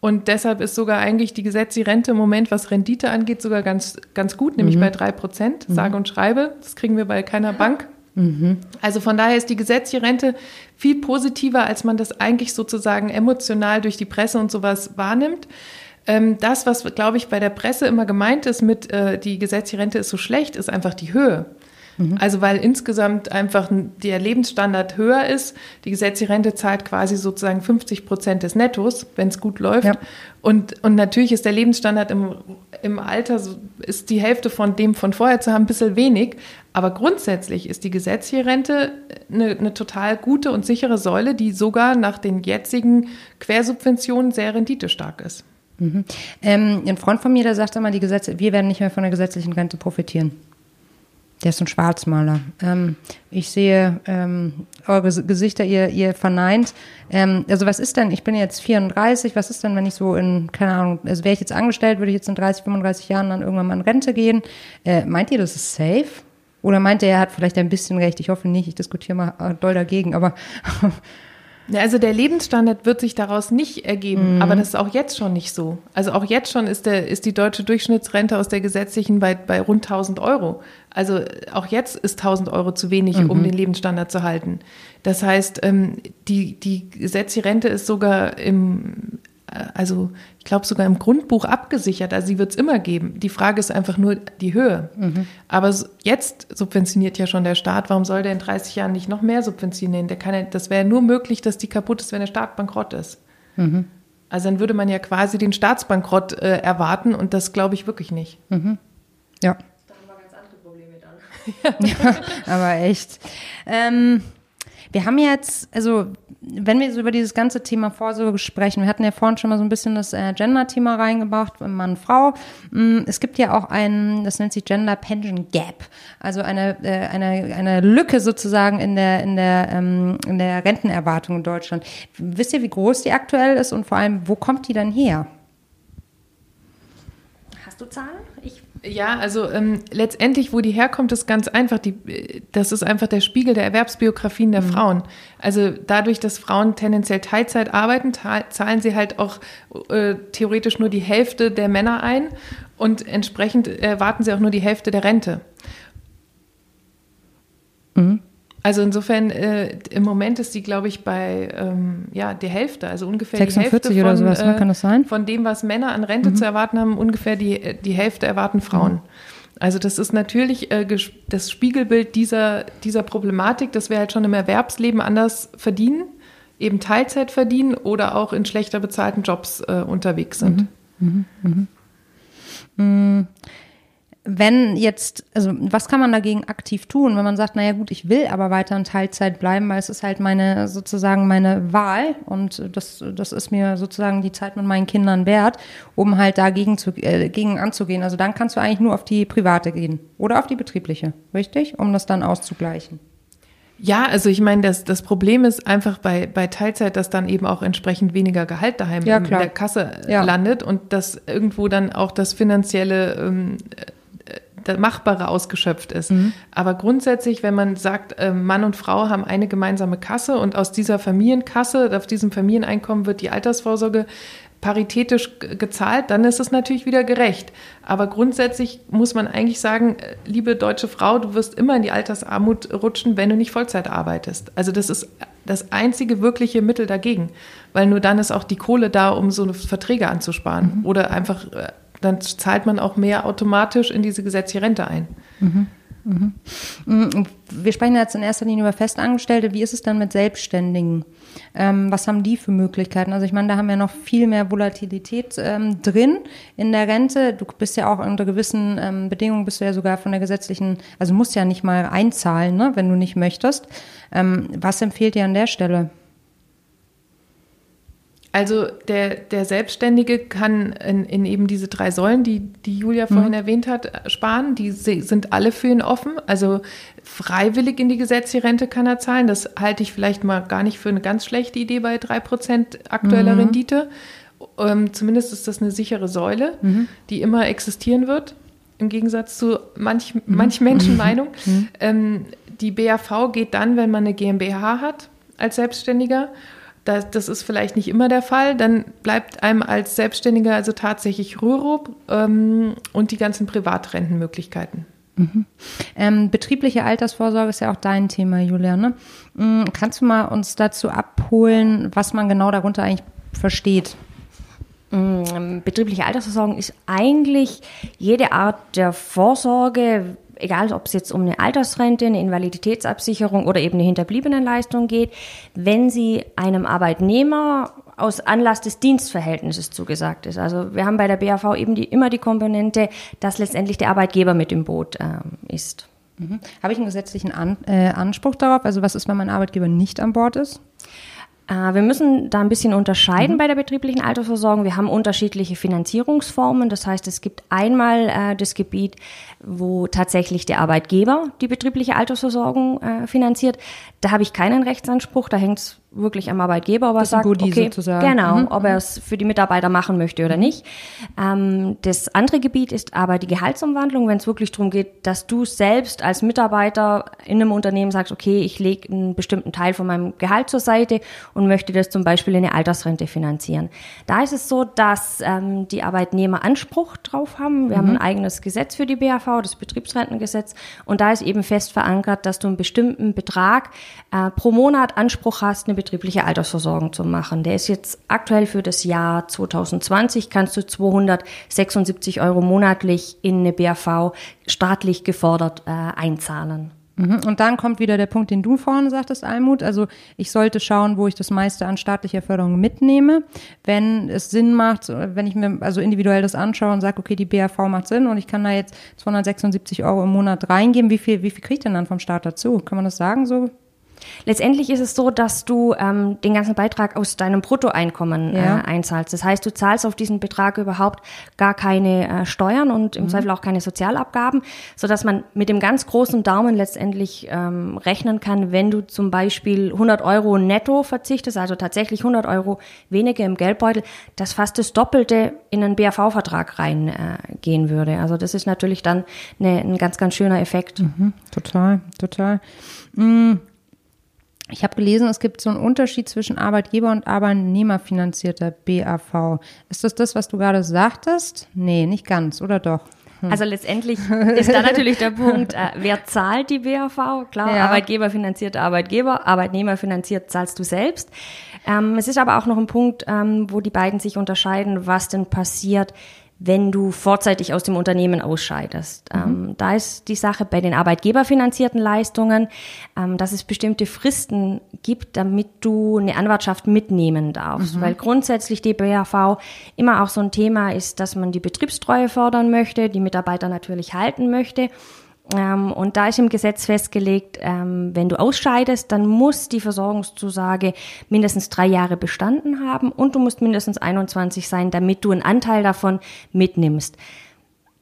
Und deshalb ist sogar eigentlich die gesetzliche Rente im Moment, was Rendite angeht, sogar ganz, ganz gut, nämlich mhm. bei drei Prozent, sage mhm. und schreibe. Das kriegen wir bei keiner Bank. Mhm. Also von daher ist die gesetzliche Rente viel positiver, als man das eigentlich sozusagen emotional durch die Presse und sowas wahrnimmt. Ähm, das, was, glaube ich, bei der Presse immer gemeint ist mit, äh, die gesetzliche Rente ist so schlecht, ist einfach die Höhe. Mhm. Also weil insgesamt einfach der Lebensstandard höher ist. Die gesetzliche Rente zahlt quasi sozusagen 50 Prozent des Nettos, wenn es gut läuft. Ja. Und, und natürlich ist der Lebensstandard im, im Alter, so, ist die Hälfte von dem von vorher zu haben, ein bisschen wenig. Aber grundsätzlich ist die gesetzliche Rente eine, eine total gute und sichere Säule, die sogar nach den jetzigen Quersubventionen sehr renditestark ist. Mhm. Ähm, ein Freund von mir, der sagt immer, die Gesetze, wir werden nicht mehr von der gesetzlichen Rente profitieren. Der ist ein Schwarzmaler. Ähm, ich sehe ähm, eure Gesichter, ihr, ihr verneint. Ähm, also was ist denn, ich bin jetzt 34, was ist denn, wenn ich so in, keine Ahnung, also wäre ich jetzt angestellt, würde ich jetzt in 30, 35 Jahren dann irgendwann mal in Rente gehen. Äh, meint ihr, das ist safe? Oder meint er, er hat vielleicht ein bisschen recht? Ich hoffe nicht, ich diskutiere mal äh, doll dagegen, aber Also der Lebensstandard wird sich daraus nicht ergeben, mhm. aber das ist auch jetzt schon nicht so. Also auch jetzt schon ist, der, ist die deutsche Durchschnittsrente aus der gesetzlichen bei, bei rund 1000 Euro. Also auch jetzt ist 1000 Euro zu wenig, mhm. um den Lebensstandard zu halten. Das heißt, ähm, die, die gesetzliche Rente ist sogar im also ich glaube sogar im Grundbuch abgesichert. Also sie wird es immer geben. Die Frage ist einfach nur die Höhe. Mhm. Aber jetzt subventioniert ja schon der Staat. Warum soll der in 30 Jahren nicht noch mehr subventionieren? Der kann ja, das wäre nur möglich, dass die kaputt ist, wenn der Staat bankrott ist. Mhm. Also dann würde man ja quasi den Staatsbankrott äh, erwarten und das glaube ich wirklich nicht. Mhm. Ja. Da haben wir ganz andere Probleme dann. ja, aber echt. Ähm, wir haben jetzt, also wenn wir so über dieses ganze Thema Vorsorge sprechen, wir hatten ja vorhin schon mal so ein bisschen das äh, Gender-Thema reingebracht, Mann, Frau. Mm, es gibt ja auch ein, das nennt sich Gender Pension Gap, also eine, äh, eine, eine Lücke sozusagen in der, in, der, ähm, in der Rentenerwartung in Deutschland. Wisst ihr, wie groß die aktuell ist und vor allem, wo kommt die dann her? Hast du Zahlen? Ich ja, also ähm, letztendlich, wo die herkommt, ist ganz einfach. Die, das ist einfach der Spiegel der Erwerbsbiografien der mhm. Frauen. Also dadurch, dass Frauen tendenziell Teilzeit arbeiten, zahlen sie halt auch äh, theoretisch nur die Hälfte der Männer ein und entsprechend erwarten sie auch nur die Hälfte der Rente. Mhm. Also insofern, äh, im Moment ist die, glaube ich, bei ähm, ja, der Hälfte, also ungefähr 46 die Hälfte von, oder sowas, ne? kann das sein? von dem, was Männer an Rente mhm. zu erwarten haben, ungefähr die, die Hälfte erwarten Frauen. Mhm. Also das ist natürlich äh, das Spiegelbild dieser, dieser Problematik, dass wir halt schon im Erwerbsleben anders verdienen, eben Teilzeit verdienen oder auch in schlechter bezahlten Jobs äh, unterwegs sind. Mhm. Mhm. Wenn jetzt, also was kann man dagegen aktiv tun, wenn man sagt, naja gut, ich will aber weiter in Teilzeit bleiben, weil es ist halt meine, sozusagen meine Wahl und das, das ist mir sozusagen die Zeit mit meinen Kindern wert, um halt dagegen zu, äh, gegen anzugehen. Also dann kannst du eigentlich nur auf die private gehen oder auf die betriebliche, richtig? Um das dann auszugleichen. Ja, also ich meine, das, das Problem ist einfach bei, bei Teilzeit, dass dann eben auch entsprechend weniger Gehalt daheim ja, in der Kasse ja. landet und dass irgendwo dann auch das finanzielle ähm, das Machbare ausgeschöpft ist. Mhm. Aber grundsätzlich, wenn man sagt, äh, Mann und Frau haben eine gemeinsame Kasse und aus dieser Familienkasse, auf diesem Familieneinkommen wird die Altersvorsorge paritätisch gezahlt, dann ist es natürlich wieder gerecht. Aber grundsätzlich muss man eigentlich sagen, äh, liebe deutsche Frau, du wirst immer in die Altersarmut rutschen, wenn du nicht Vollzeit arbeitest. Also das ist das einzige wirkliche Mittel dagegen, weil nur dann ist auch die Kohle da, um so Verträge anzusparen mhm. oder einfach äh, dann zahlt man auch mehr automatisch in diese gesetzliche Rente ein. Mhm. Mhm. Wir sprechen jetzt in erster Linie über Festangestellte. Wie ist es dann mit Selbstständigen? Ähm, was haben die für Möglichkeiten? Also ich meine, da haben wir noch viel mehr Volatilität ähm, drin in der Rente. Du bist ja auch unter gewissen ähm, Bedingungen, bist du ja sogar von der gesetzlichen, also musst ja nicht mal einzahlen, ne, wenn du nicht möchtest. Ähm, was empfiehlt dir an der Stelle? Also der, der Selbstständige kann in, in eben diese drei Säulen, die, die Julia vorhin mhm. erwähnt hat, sparen. Die sind alle für ihn offen. Also freiwillig in die gesetzliche Rente kann er zahlen. Das halte ich vielleicht mal gar nicht für eine ganz schlechte Idee bei drei Prozent aktueller mhm. Rendite. Ähm, zumindest ist das eine sichere Säule, mhm. die immer existieren wird, im Gegensatz zu manch, mhm. manch Menschenmeinung. Mhm. Ähm, die BAV geht dann, wenn man eine GmbH hat als Selbstständiger das, das ist vielleicht nicht immer der Fall. Dann bleibt einem als Selbstständiger also tatsächlich Rürup ähm, und die ganzen Privatrentenmöglichkeiten. Mhm. Ähm, betriebliche Altersvorsorge ist ja auch dein Thema, Julia. Ne? Mhm, kannst du mal uns dazu abholen, was man genau darunter eigentlich versteht? Mhm, betriebliche Altersversorgung ist eigentlich jede Art der Vorsorge, egal ob es jetzt um eine Altersrente, eine Invaliditätsabsicherung oder eben eine Hinterbliebenenleistung geht, wenn sie einem Arbeitnehmer aus Anlass des Dienstverhältnisses zugesagt ist. Also wir haben bei der BAV eben die, immer die Komponente, dass letztendlich der Arbeitgeber mit im Boot ähm, ist. Mhm. Habe ich einen gesetzlichen An äh, Anspruch darauf? Also was ist, wenn mein Arbeitgeber nicht an Bord ist? Äh, wir müssen da ein bisschen unterscheiden mhm. bei der betrieblichen Altersversorgung. Wir haben unterschiedliche Finanzierungsformen. Das heißt, es gibt einmal äh, das Gebiet, wo tatsächlich der Arbeitgeber die betriebliche Altersversorgung äh, finanziert. Da habe ich keinen Rechtsanspruch. Da hängt es wirklich am Arbeitgeber, ob er sagt, okay, sozusagen. genau, mhm. ob er es für die Mitarbeiter machen möchte oder nicht. Ähm, das andere Gebiet ist aber die Gehaltsumwandlung, wenn es wirklich darum geht, dass du selbst als Mitarbeiter in einem Unternehmen sagst, okay, ich lege einen bestimmten Teil von meinem Gehalt zur Seite und möchte das zum Beispiel in eine Altersrente finanzieren. Da ist es so, dass ähm, die Arbeitnehmer Anspruch drauf haben. Wir mhm. haben ein eigenes Gesetz für die BAV, das Betriebsrentengesetz, und da ist eben fest verankert, dass du einen bestimmten Betrag äh, pro Monat Anspruch hast, eine betriebliche Altersversorgung zu machen. Der ist jetzt aktuell für das Jahr 2020, kannst du 276 Euro monatlich in eine BAV staatlich gefordert äh, einzahlen. Mhm. Und dann kommt wieder der Punkt, den du vorhin sagtest, Almut. Also ich sollte schauen, wo ich das meiste an staatlicher Förderung mitnehme. Wenn es Sinn macht, wenn ich mir also individuell das anschaue und sage, okay, die BAV macht Sinn und ich kann da jetzt 276 Euro im Monat reingeben, wie viel, wie viel kriege ich denn dann vom Staat dazu? Kann man das sagen so? Letztendlich ist es so, dass du ähm, den ganzen Beitrag aus deinem Bruttoeinkommen ja. äh, einzahlst. Das heißt, du zahlst auf diesen Betrag überhaupt gar keine äh, Steuern und im mhm. Zweifel auch keine Sozialabgaben, so dass man mit dem ganz großen Daumen letztendlich ähm, rechnen kann, wenn du zum Beispiel 100 Euro netto verzichtest, also tatsächlich 100 Euro weniger im Geldbeutel, dass fast das Doppelte in einen BAV-Vertrag reingehen äh, würde. Also das ist natürlich dann eine, ein ganz, ganz schöner Effekt. Mhm. Total, total. Mhm. Ich habe gelesen, es gibt so einen Unterschied zwischen Arbeitgeber und Arbeitnehmerfinanzierter BAV. Ist das das, was du gerade sagtest? Nee, nicht ganz, oder doch? Hm. Also letztendlich ist da natürlich der Punkt, äh, wer zahlt die BAV? Klar, ja. Arbeitgeber finanziert Arbeitgeber, Arbeitnehmer finanziert zahlst du selbst. Ähm, es ist aber auch noch ein Punkt, ähm, wo die beiden sich unterscheiden, was denn passiert, wenn du vorzeitig aus dem Unternehmen ausscheidest. Mhm. Ähm, da ist die Sache bei den arbeitgeberfinanzierten Leistungen, ähm, dass es bestimmte Fristen gibt, damit du eine Anwartschaft mitnehmen darfst. Mhm. Weil grundsätzlich die BAV immer auch so ein Thema ist, dass man die Betriebstreue fördern möchte, die Mitarbeiter natürlich halten möchte. Ähm, und da ist im Gesetz festgelegt, ähm, wenn du ausscheidest, dann muss die Versorgungszusage mindestens drei Jahre bestanden haben und du musst mindestens 21 sein, damit du einen Anteil davon mitnimmst.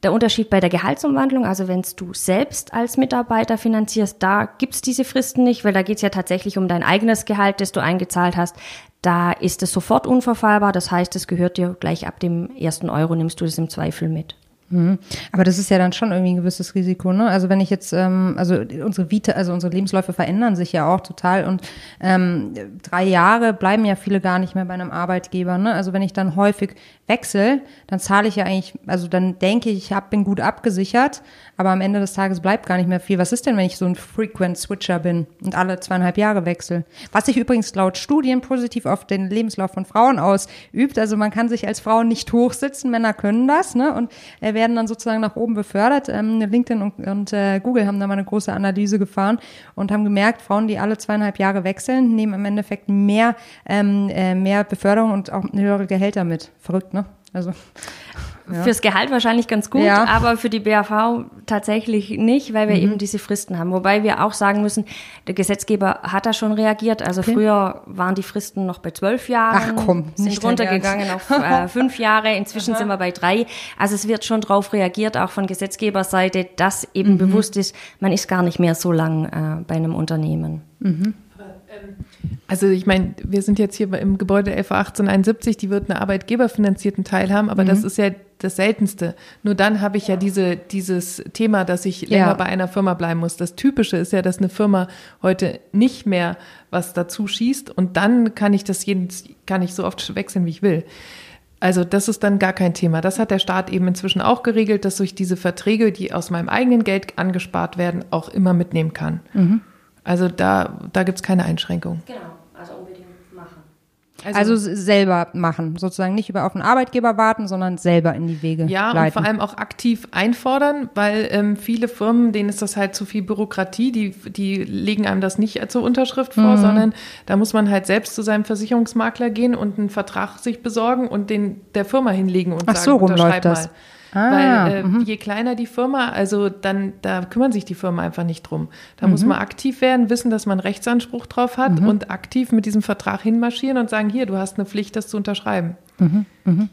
Der Unterschied bei der Gehaltsumwandlung, also wenn du selbst als Mitarbeiter finanzierst, da gibt's diese Fristen nicht, weil da geht's ja tatsächlich um dein eigenes Gehalt, das du eingezahlt hast. Da ist es sofort unverfallbar, das heißt, es gehört dir gleich ab dem ersten Euro, nimmst du das im Zweifel mit. Mhm. Aber das ist ja dann schon irgendwie ein gewisses Risiko, ne? Also wenn ich jetzt, ähm, also unsere Vita, also unsere Lebensläufe verändern sich ja auch total und ähm, drei Jahre bleiben ja viele gar nicht mehr bei einem Arbeitgeber, ne? Also wenn ich dann häufig wechsle, dann zahle ich ja eigentlich, also dann denke ich, ich hab, bin gut abgesichert, aber am Ende des Tages bleibt gar nicht mehr viel. Was ist denn, wenn ich so ein Frequent Switcher bin und alle zweieinhalb Jahre wechsle? Was sich übrigens laut Studien positiv auf den Lebenslauf von Frauen ausübt. Also man kann sich als Frau nicht hochsitzen, Männer können das, ne? Und äh, werden dann sozusagen nach oben befördert. Ähm, LinkedIn und, und äh, Google haben da mal eine große Analyse gefahren und haben gemerkt, Frauen, die alle zweieinhalb Jahre wechseln, nehmen im Endeffekt mehr, ähm, äh, mehr Beförderung und auch höhere Gehälter mit. Verrückt, ne? Also ja. Fürs Gehalt wahrscheinlich ganz gut, ja. aber für die BAV tatsächlich nicht, weil wir mhm. eben diese Fristen haben. Wobei wir auch sagen müssen, der Gesetzgeber hat da schon reagiert. Also okay. früher waren die Fristen noch bei zwölf Jahren, Ach komm, sind runtergegangen auf äh, fünf Jahre. Inzwischen sind wir bei drei. Also es wird schon drauf reagiert, auch von Gesetzgeberseite, dass eben mhm. bewusst ist, man ist gar nicht mehr so lang äh, bei einem Unternehmen. Mhm. Also ich meine, wir sind jetzt hier im Gebäude FA 1871, die wird einen arbeitgeberfinanzierten Teil haben, aber mhm. das ist ja das Seltenste. Nur dann habe ich ja diese, dieses Thema, dass ich länger ja. bei einer Firma bleiben muss. Das Typische ist ja, dass eine Firma heute nicht mehr was dazu schießt und dann kann ich das jeden, kann ich so oft wechseln, wie ich will. Also das ist dann gar kein Thema. Das hat der Staat eben inzwischen auch geregelt, dass ich diese Verträge, die aus meinem eigenen Geld angespart werden, auch immer mitnehmen kann. Mhm. Also da, da gibt es keine Einschränkung. Genau. Also unbedingt machen. Also, also, selber machen, sozusagen nicht über auf den Arbeitgeber warten, sondern selber in die Wege ja, leiten. und vor allem auch aktiv einfordern, weil ähm, viele Firmen, denen ist das halt zu viel Bürokratie, die, die legen einem das nicht zur Unterschrift vor, mhm. sondern da muss man halt selbst zu seinem Versicherungsmakler gehen und einen Vertrag sich besorgen und den der Firma hinlegen und Ach sagen, so rum läuft das. Mal. Ah, Weil äh, mhm. je kleiner die Firma, also dann, da kümmern sich die Firmen einfach nicht drum. Da mhm. muss man aktiv werden, wissen, dass man Rechtsanspruch drauf hat mhm. und aktiv mit diesem Vertrag hinmarschieren und sagen, hier, du hast eine Pflicht, das zu unterschreiben. Mhm. Mhm.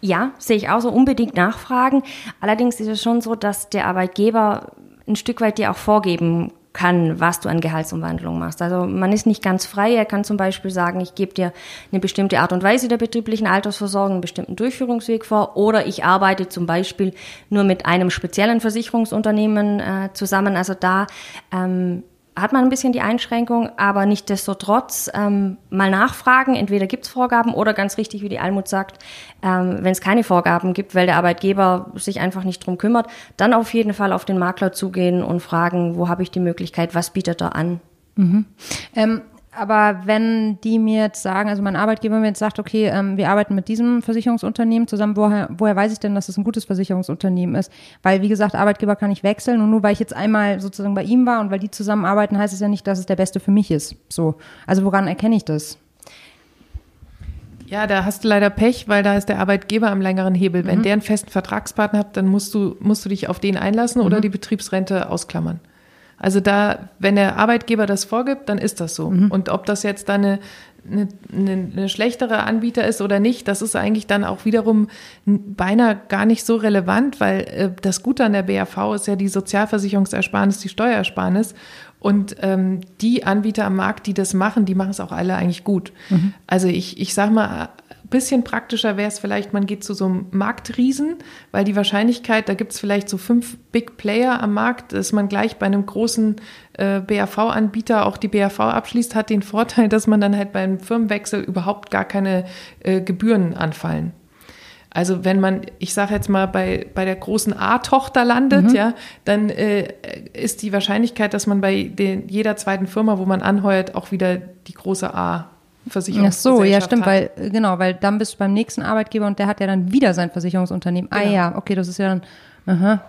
Ja, sehe ich auch so unbedingt nachfragen. Allerdings ist es schon so, dass der Arbeitgeber ein Stück weit dir auch vorgeben kann, was du an Gehaltsumwandlung machst. Also man ist nicht ganz frei. Er kann zum Beispiel sagen, ich gebe dir eine bestimmte Art und Weise der betrieblichen Altersversorgung, einen bestimmten Durchführungsweg vor, oder ich arbeite zum Beispiel nur mit einem speziellen Versicherungsunternehmen äh, zusammen. Also da ähm, hat man ein bisschen die Einschränkung, aber nichtdestotrotz ähm, mal nachfragen. Entweder gibt es Vorgaben oder ganz richtig, wie die Almut sagt, ähm, wenn es keine Vorgaben gibt, weil der Arbeitgeber sich einfach nicht drum kümmert, dann auf jeden Fall auf den Makler zugehen und fragen, wo habe ich die Möglichkeit, was bietet er an. Mhm. Ähm, aber wenn die mir jetzt sagen, also mein Arbeitgeber mir jetzt sagt, okay, ähm, wir arbeiten mit diesem Versicherungsunternehmen zusammen, woher, woher weiß ich denn, dass es ein gutes Versicherungsunternehmen ist? Weil, wie gesagt, Arbeitgeber kann ich wechseln und nur weil ich jetzt einmal sozusagen bei ihm war und weil die zusammenarbeiten, heißt es ja nicht, dass es der beste für mich ist. So. Also woran erkenne ich das? Ja, da hast du leider Pech, weil da ist der Arbeitgeber am längeren Hebel. Wenn mhm. der einen festen Vertragspartner hat, dann musst du, musst du dich auf den einlassen mhm. oder die Betriebsrente ausklammern. Also da, wenn der Arbeitgeber das vorgibt, dann ist das so. Mhm. Und ob das jetzt dann eine, eine, eine, schlechtere Anbieter ist oder nicht, das ist eigentlich dann auch wiederum beinahe gar nicht so relevant, weil äh, das Gute an der BAV ist ja die Sozialversicherungsersparnis, die Steuersparnis. Und ähm, die Anbieter am Markt, die das machen, die machen es auch alle eigentlich gut. Mhm. Also ich, ich sag mal, bisschen praktischer wäre es vielleicht, man geht zu so einem Marktriesen, weil die Wahrscheinlichkeit, da gibt es vielleicht so fünf Big Player am Markt, dass man gleich bei einem großen äh, BAV-Anbieter auch die BAV abschließt, hat den Vorteil, dass man dann halt beim Firmenwechsel überhaupt gar keine äh, Gebühren anfallen. Also wenn man, ich sage jetzt mal, bei, bei der großen A-Tochter landet, mhm. ja, dann äh, ist die Wahrscheinlichkeit, dass man bei den, jeder zweiten Firma, wo man anheuert, auch wieder die große A Versicherungsgesellschaft Ach so, ja stimmt, hat. weil genau, weil dann bist du beim nächsten Arbeitgeber und der hat ja dann wieder sein Versicherungsunternehmen. Ah genau. Ah ja, okay, das ist ja dann aha.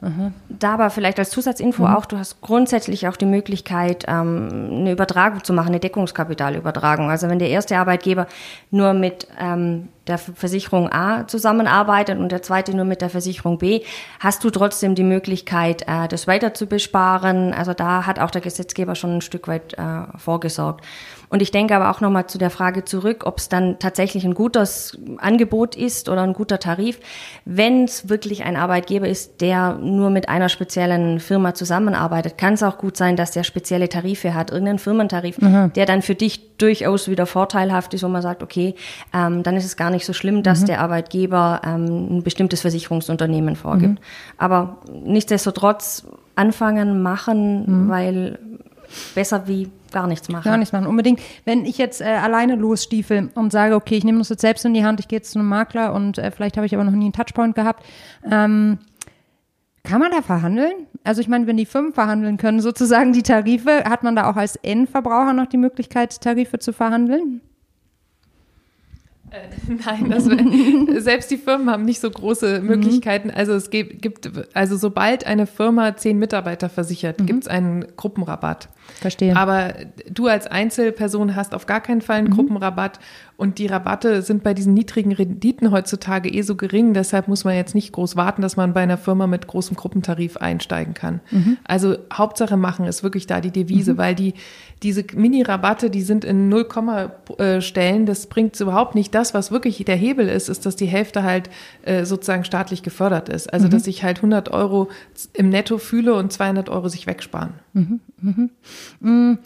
Aha. Da aber vielleicht als Zusatzinfo mhm. auch, du hast grundsätzlich auch die Möglichkeit, ähm, eine Übertragung zu machen, eine Deckungskapitalübertragung. Also wenn der erste Arbeitgeber nur mit ähm, der Versicherung A zusammenarbeitet und der zweite nur mit der Versicherung B, hast du trotzdem die Möglichkeit, äh, das weiter zu besparen. Also da hat auch der Gesetzgeber schon ein Stück weit äh, vorgesorgt. Und ich denke aber auch nochmal zu der Frage zurück, ob es dann tatsächlich ein gutes Angebot ist oder ein guter Tarif. Wenn es wirklich ein Arbeitgeber ist, der nur mit einer speziellen Firma zusammenarbeitet, kann es auch gut sein, dass der spezielle Tarife hat, irgendeinen Firmentarif, mhm. der dann für dich durchaus wieder vorteilhaft ist, wo man sagt, okay, ähm, dann ist es gar nicht so schlimm, dass mhm. der Arbeitgeber ähm, ein bestimmtes Versicherungsunternehmen vorgibt. Mhm. Aber nichtsdestotrotz anfangen, machen, mhm. weil besser wie gar nichts machen. Gar nichts machen, unbedingt. Wenn ich jetzt äh, alleine losstiefel und sage, okay, ich nehme das jetzt selbst in die Hand, ich gehe jetzt zu einem Makler und äh, vielleicht habe ich aber noch nie einen Touchpoint gehabt, ähm, kann man da verhandeln? Also ich meine, wenn die Firmen verhandeln können, sozusagen die Tarife, hat man da auch als Endverbraucher noch die Möglichkeit, Tarife zu verhandeln? Äh, nein, das, selbst die Firmen haben nicht so große mhm. Möglichkeiten. Also es gibt, gibt, also sobald eine Firma zehn Mitarbeiter versichert, mhm. gibt es einen Gruppenrabatt. Verstehe. Aber du als Einzelperson hast auf gar keinen Fall einen mhm. Gruppenrabatt und die Rabatte sind bei diesen niedrigen Renditen heutzutage eh so gering. Deshalb muss man jetzt nicht groß warten, dass man bei einer Firma mit großem Gruppentarif einsteigen kann. Mhm. Also Hauptsache machen ist wirklich da die Devise, mhm. weil die, diese Mini-Rabatte, die sind in 0, äh, Stellen. Das bringt überhaupt nicht. Das, was wirklich der Hebel ist, ist, dass die Hälfte halt äh, sozusagen staatlich gefördert ist. Also, mhm. dass ich halt 100 Euro im Netto fühle und 200 Euro sich wegsparen. Mhm. Mhm.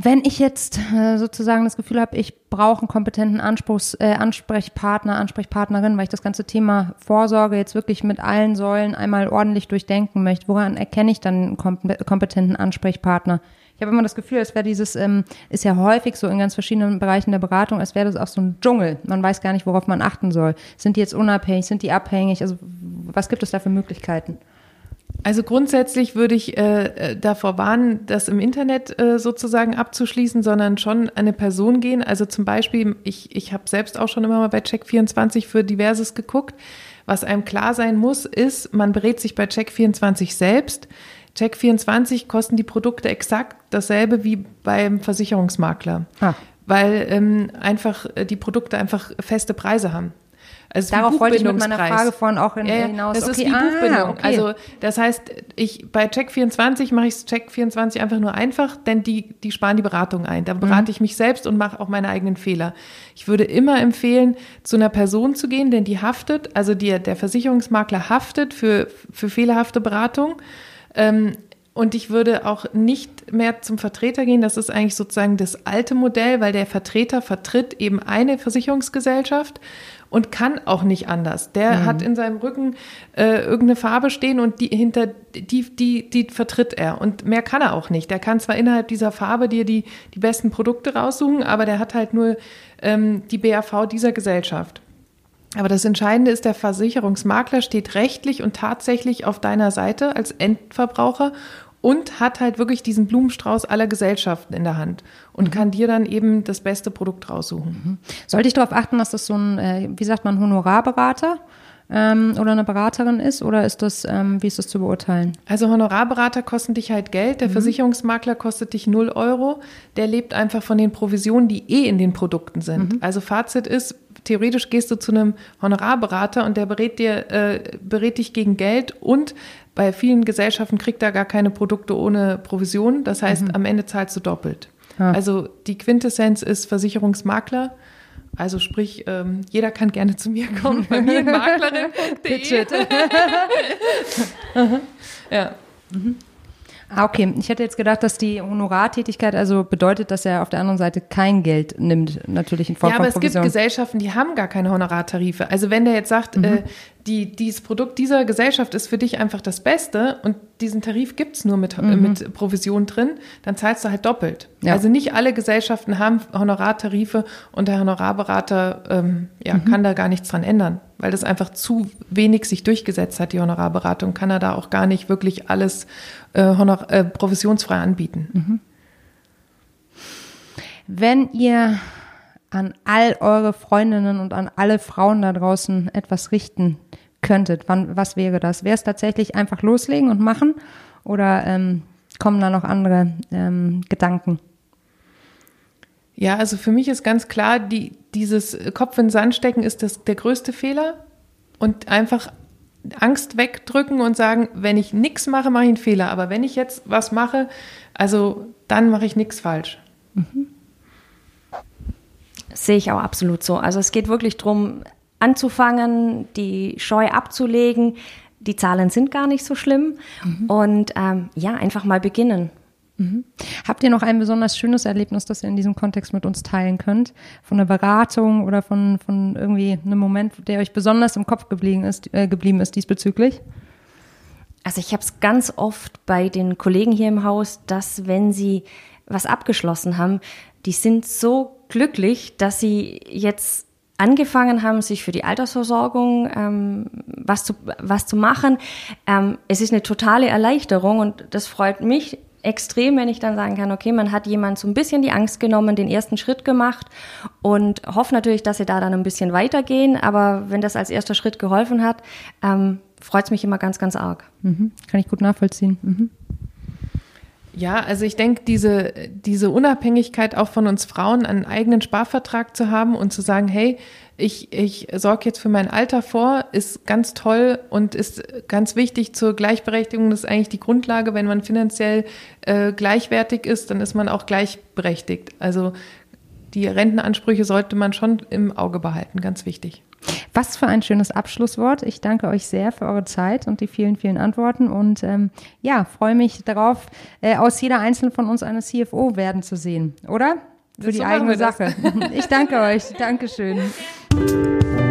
Wenn ich jetzt äh, sozusagen das Gefühl habe, ich brauche einen kompetenten Anspruchs, äh, Ansprechpartner, Ansprechpartnerin, weil ich das ganze Thema Vorsorge jetzt wirklich mit allen Säulen einmal ordentlich durchdenken möchte, woran erkenne ich dann einen kompetenten Ansprechpartner? Ich habe immer das Gefühl, es wäre dieses, ähm, ist ja häufig so in ganz verschiedenen Bereichen der Beratung, als wäre das auch so ein Dschungel. Man weiß gar nicht, worauf man achten soll. Sind die jetzt unabhängig, sind die abhängig? Also was gibt es da für Möglichkeiten? Also grundsätzlich würde ich äh, äh, davor warnen, das im Internet äh, sozusagen abzuschließen, sondern schon eine Person gehen. Also zum Beispiel, ich, ich habe selbst auch schon immer mal bei Check24 für Diverses geguckt. Was einem klar sein muss, ist, man berät sich bei Check24 selbst. Check24 kosten die Produkte exakt dasselbe wie beim Versicherungsmakler, ah. weil ähm, einfach äh, die Produkte einfach feste Preise haben. Also Darauf wollte ich mit meiner Frage vorhin auch in, ja, ja, hinaus. Das okay. ist wie ah, Buchbindung. Okay. Also das heißt, ich bei Check24 mache ich Check24 einfach nur einfach, denn die, die sparen die Beratung ein. Da berate Mhm. ich mich selbst und mache auch meine eigenen Fehler. Ich würde immer empfehlen, zu einer Person zu gehen, denn die haftet, also die, der Versicherungsmakler haftet für, für fehlerhafte Beratung. Ähm, und ich würde auch nicht mehr zum Vertreter gehen. Das ist eigentlich sozusagen das alte Modell, weil der Vertreter vertritt eben eine Versicherungsgesellschaft und kann auch nicht anders. Der hat in seinem Rücken äh, irgendeine Farbe stehen und die hinter die, die, die vertritt er. Und mehr kann er auch nicht. Der kann zwar innerhalb dieser Farbe dir die, die besten Produkte raussuchen, aber der hat halt nur ähm, die BAV dieser Gesellschaft. Aber das Entscheidende ist, der Versicherungsmakler steht rechtlich und tatsächlich auf deiner Seite als Endverbraucher und hat halt wirklich diesen Blumenstrauß aller Gesellschaften in der Hand und kann dir dann eben das beste Produkt raussuchen. Sollte ich darauf achten, dass das so ein, äh, wie sagt man, Honorarberater ähm, oder eine Beraterin ist? Oder ist das, ähm, wie ist das zu beurteilen? Also Honorarberater kosten dich halt Geld, der Versicherungsmakler kostet dich 0 Euro, der lebt einfach von den Provisionen, die eh in den Produkten sind. Also Fazit ist, theoretisch gehst du zu einem Honorarberater und der berät dir, äh, berät dich gegen Geld und bei vielen Gesellschaften kriegt er gar keine Produkte ohne Provision. Das heißt, am Ende zahlst du doppelt. Ja. Also die Quintessenz ist Versicherungsmakler. Also sprich, ähm, jeder kann gerne zu mir kommen, bei mir in maklerin.de. ja. Ah, okay. Ich hätte jetzt gedacht, dass die Honorartätigkeit also bedeutet, dass er auf der anderen Seite kein Geld nimmt, natürlich in Form Ja, aber von es gibt Provision. Gesellschaften, die haben gar keine Honorartarife. Also wenn der jetzt sagt, Mhm. äh, die, dieses Produkt dieser Gesellschaft ist für dich einfach das Beste und diesen Tarif gibt's nur mit, äh, mit Provision drin, dann zahlst du halt doppelt. Mhm. Ja. Also nicht alle Gesellschaften haben Honorartarife und der Honorarberater ähm, ja, kann da gar nichts dran ändern, weil das einfach zu wenig sich durchgesetzt hat, die Honorarberatung, kann er da auch gar nicht wirklich alles äh, honor äh, provisionsfrei anbieten. Wenn ihr an all eure Freundinnen und an alle Frauen da draußen etwas richten könntet, wann, was wäre das? Wäre es tatsächlich einfach loslegen und machen oder ähm, kommen da noch andere ähm, Gedanken? Ja, also für mich ist ganz klar, die, dieses Kopf in den Sand stecken ist das, der größte Fehler und einfach Angst wegdrücken und sagen, wenn ich nichts mache, mache ich einen Fehler. Aber wenn ich jetzt was mache, also dann mache ich nichts falsch. Sehe ich auch absolut so. Also es geht wirklich darum, anzufangen, die Scheu abzulegen. Die Zahlen sind gar nicht so schlimm. Und ähm, ja, einfach mal beginnen. Habt ihr noch ein besonders schönes Erlebnis, das ihr in diesem Kontext mit uns teilen könnt? Von einer Beratung oder von, von irgendwie einem Moment, der euch besonders im Kopf geblieben ist, äh, geblieben ist diesbezüglich? Also ich habe es ganz oft bei den Kollegen hier im Haus, dass wenn sie was abgeschlossen haben, die sind so glücklich, dass sie jetzt angefangen haben, sich für die Altersversorgung ähm, was, zu, was zu machen. Ähm, es ist eine totale Erleichterung und das freut mich extrem, wenn ich dann sagen kann, okay, man hat jemand so ein bisschen die Angst genommen, den ersten Schritt gemacht und hoffe natürlich, dass sie da dann ein bisschen weitergehen. Aber wenn das als erster Schritt geholfen hat, ähm, freut es mich immer ganz, ganz arg. Mhm. Kann ich gut nachvollziehen. Mhm. Ja, also ich denke, diese, diese Unabhängigkeit auch von uns Frauen, einen eigenen Sparvertrag zu haben und zu sagen, hey, ich, ich sorge jetzt für mein Alter vor, ist ganz toll und ist ganz wichtig zur Gleichberechtigung. Das ist eigentlich die Grundlage. Wenn man finanziell äh, gleichwertig ist, dann ist man auch gleichberechtigt. Also die Rentenansprüche sollte man schon im Auge behalten, ganz wichtig. Was für ein schönes Abschlusswort. Ich danke euch sehr für eure Zeit und die vielen, vielen Antworten und ähm, ja, freue mich darauf, äh, aus jeder einzelnen von uns eine CFO werden zu sehen, oder? Für So die machen eigene das. Sache. Ich danke euch. Dankeschön.